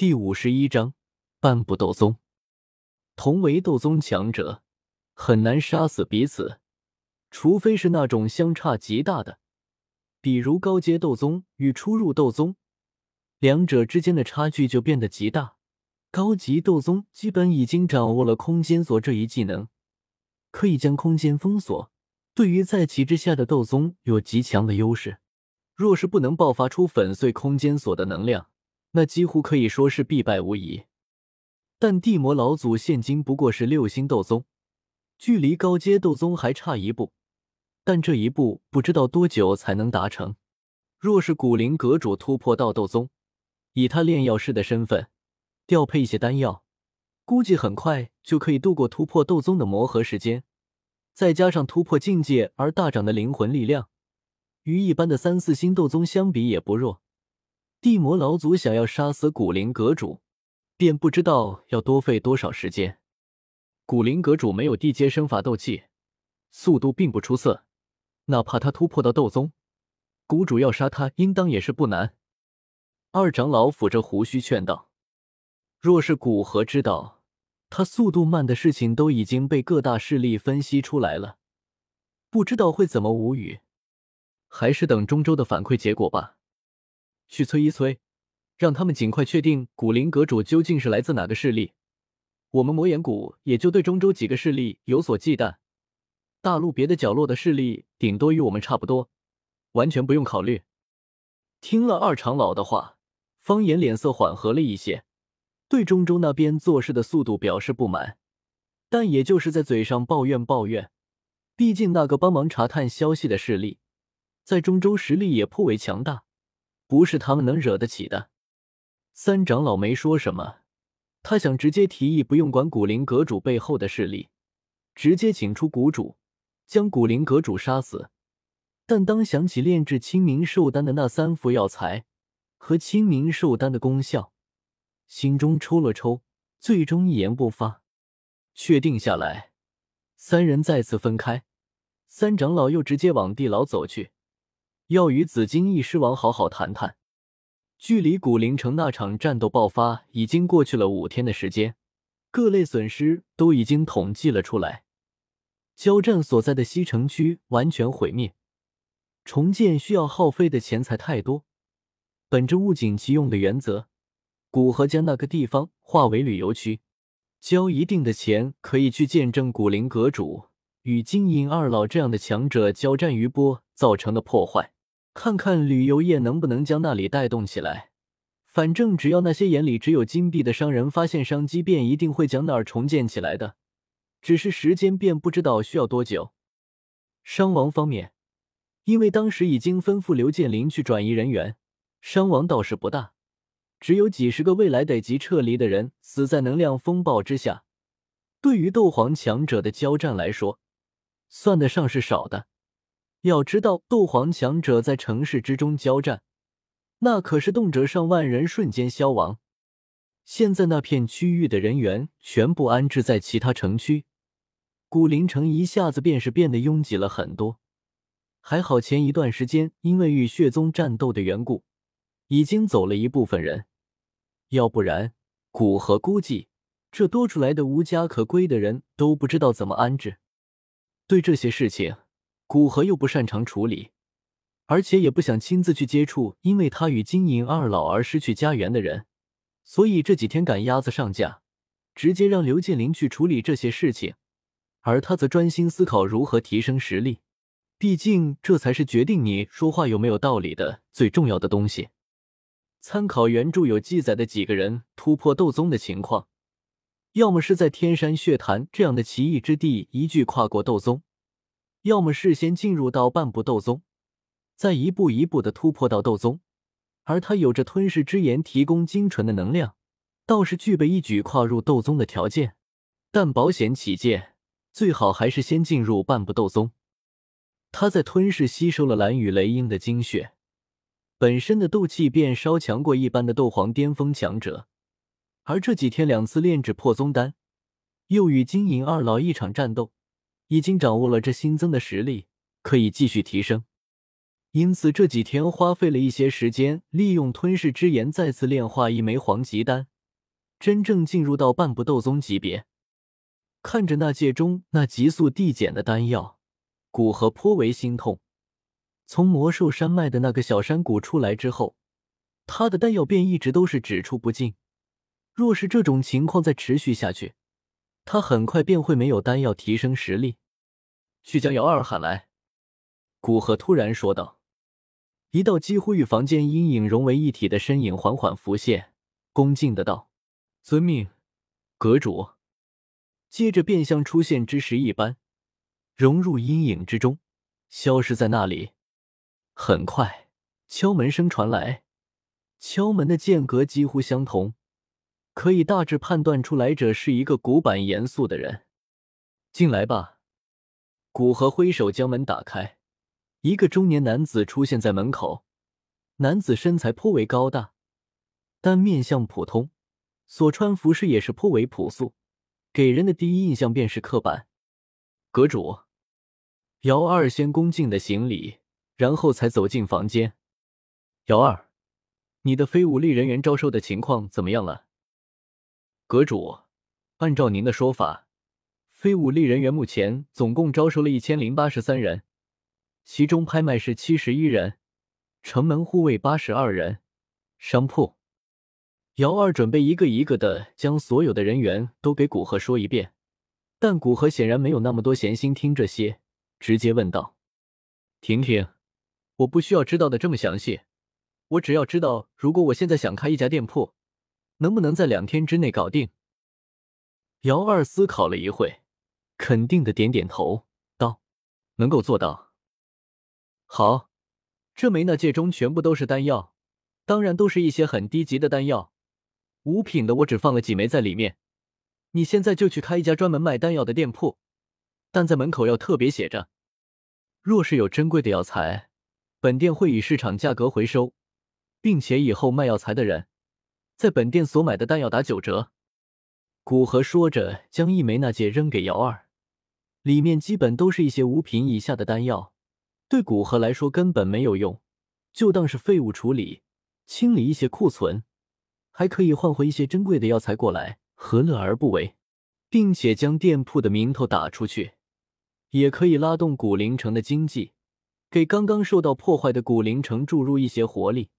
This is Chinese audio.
第五十一章半步斗宗。同为斗宗强者，很难杀死彼此，除非是那种相差极大的，比如高阶斗宗与初入斗宗，两者之间的差距就变得极大。高级斗宗基本已经掌握了空间锁这一技能，可以将空间封锁，对于在其之下的斗宗有极强的优势。若是不能爆发出粉碎空间锁的能量，那几乎可以说是必败无疑。但地魔老祖现今不过是六星斗宗，距离高阶斗宗还差一步，但这一步不知道多久才能达成。若是古灵阁主突破到斗宗，以他炼药师的身份调配一些丹药，估计很快就可以度过突破斗宗的磨合时间。再加上突破境界而大涨的灵魂力量，与一般的三四星斗宗相比也不弱。地魔老祖想要杀死古灵阁主，便不知道要多费多少时间。古灵阁主没有地阶生法斗气，速度并不出色。哪怕他突破到斗宗，谷主要杀他，应当也是不难。二长老抚着胡须劝道：“若是古河知道他速度慢的事情都已经被各大势力分析出来了，不知道会怎么无语。还是等中州的反馈结果吧。”去催一催，让他们尽快确定古灵阁主究竟是来自哪个势力。我们魔岩谷也就对中州几个势力有所忌惮，大陆别的角落的势力顶多与我们差不多，完全不用考虑。听了二长老的话，方言脸色缓和了一些，对中州那边做事的速度表示不满，但也就是在嘴上抱怨抱怨。毕竟那个帮忙查探消息的势力，在中州实力也颇为强大。不是他们能惹得起的。三长老没说什么，他想直接提议不用管古灵阁主背后的势力，直接请出谷主，将古灵阁主杀死。但当想起炼制清明寿丹的那三副药材和清明寿丹的功效，心中抽了抽，最终一言不发。确定下来，三人再次分开。三长老又直接往地牢走去。要与紫金翼狮王好好谈谈。距离古灵城那场战斗爆发已经过去了五天的时间，各类损失都已经统计了出来。交战所在的西城区完全毁灭，重建需要耗费的钱财太多。本着物尽其用的原则，古河将那个地方划为旅游区，交一定的钱可以去见证古灵阁主与金银二老这样的强者交战余波造成的破坏。看看旅游业能不能将那里带动起来。反正只要那些眼里只有金币的商人发现商机，便一定会将那儿重建起来的。只是时间便不知道需要多久。伤亡方面，因为当时已经吩咐刘建林去转移人员，伤亡倒是不大，只有几十个未来得及撤离的人死在能量风暴之下。对于斗皇强者的交战来说，算得上是少的。要知道，斗皇强者在城市之中交战，那可是动辄上万人瞬间消亡。现在那片区域的人员全部安置在其他城区，古灵城一下子便是变得拥挤了很多。还好前一段时间因为与血宗战斗的缘故，已经走了一部分人，要不然古河估计这多出来的无家可归的人都不知道怎么安置。对这些事情。古河又不擅长处理，而且也不想亲自去接触，因为他与金银二老而失去家园的人，所以这几天赶鸭子上架，直接让刘建林去处理这些事情，而他则专心思考如何提升实力。毕竟这才是决定你说话有没有道理的最重要的东西。参考原著有记载的几个人突破斗宗的情况，要么是在天山血潭这样的奇异之地一举跨过斗宗。要么事先进入到半步斗宗，再一步一步的突破到斗宗，而他有着吞噬之炎提供精纯的能量，倒是具备一举跨入斗宗的条件。但保险起见，最好还是先进入半步斗宗。他在吞噬吸收了蓝雨雷鹰的精血，本身的斗气便稍强过一般的斗皇巅峰强者，而这几天两次炼制破宗丹，又与金银二老一场战斗。已经掌握了这新增的实力，可以继续提升。因此这几天花费了一些时间，利用吞噬之炎再次炼化一枚黄级丹，真正进入到半步斗宗级别。看着那戒中那急速递减的丹药，古河颇为心痛。从魔兽山脉的那个小山谷出来之后，他的丹药便一直都是只出不进。若是这种情况再持续下去，他很快便会没有丹药提升实力。去将姚二喊来。古河突然说道。一道几乎与房间阴影融为一体的身影缓缓浮现，恭敬的道：“遵命，阁主。”接着便像出现之时一般，融入阴影之中，消失在那里。很快，敲门声传来，敲门的间隔几乎相同，可以大致判断出来者是一个古板严肃的人。进来吧。古河挥手将门打开。一个中年男子出现在门口，男子身材颇为高大，但面相普通，所穿服饰也是颇为朴素，给人的第一印象便是刻板。阁主，姚二先恭敬的行礼，然后才走进房间。姚二，你的非武力人员招收的情况怎么样了？阁主，按照您的说法，非武力人员目前总共招收了一千零八十三人。其中拍卖是七十一人，城门护卫八十二人，商铺。姚二准备一个一个的将所有的人员都给古河说一遍，但古河显然没有那么多闲心听这些，直接问道：“婷婷，我不需要知道的这么详细，我只要知道，如果我现在想开一家店铺，能不能在两天之内搞定？”姚二思考了一会，肯定的点点头，道：“能够做到。”好，这枚纳戒中全部都是丹药，当然都是一些很低级的丹药。五品的我只放了几枚在里面。你现在就去开一家专门卖丹药的店铺，但在门口要特别写着：若是有珍贵的药材，本店会以市场价格回收，并且以后卖药材的人，在本店所买的丹药打九折。古河说着，将一枚纳戒扔给姚二，里面基本都是一些五品以下的丹药。对古河来说根本没有用，就当是废物处理，清理一些库存，还可以换回一些珍贵的药材过来，何乐而不为？并且将店铺的名头打出去，也可以拉动古灵城的经济，给刚刚受到破坏的古灵城注入一些活力。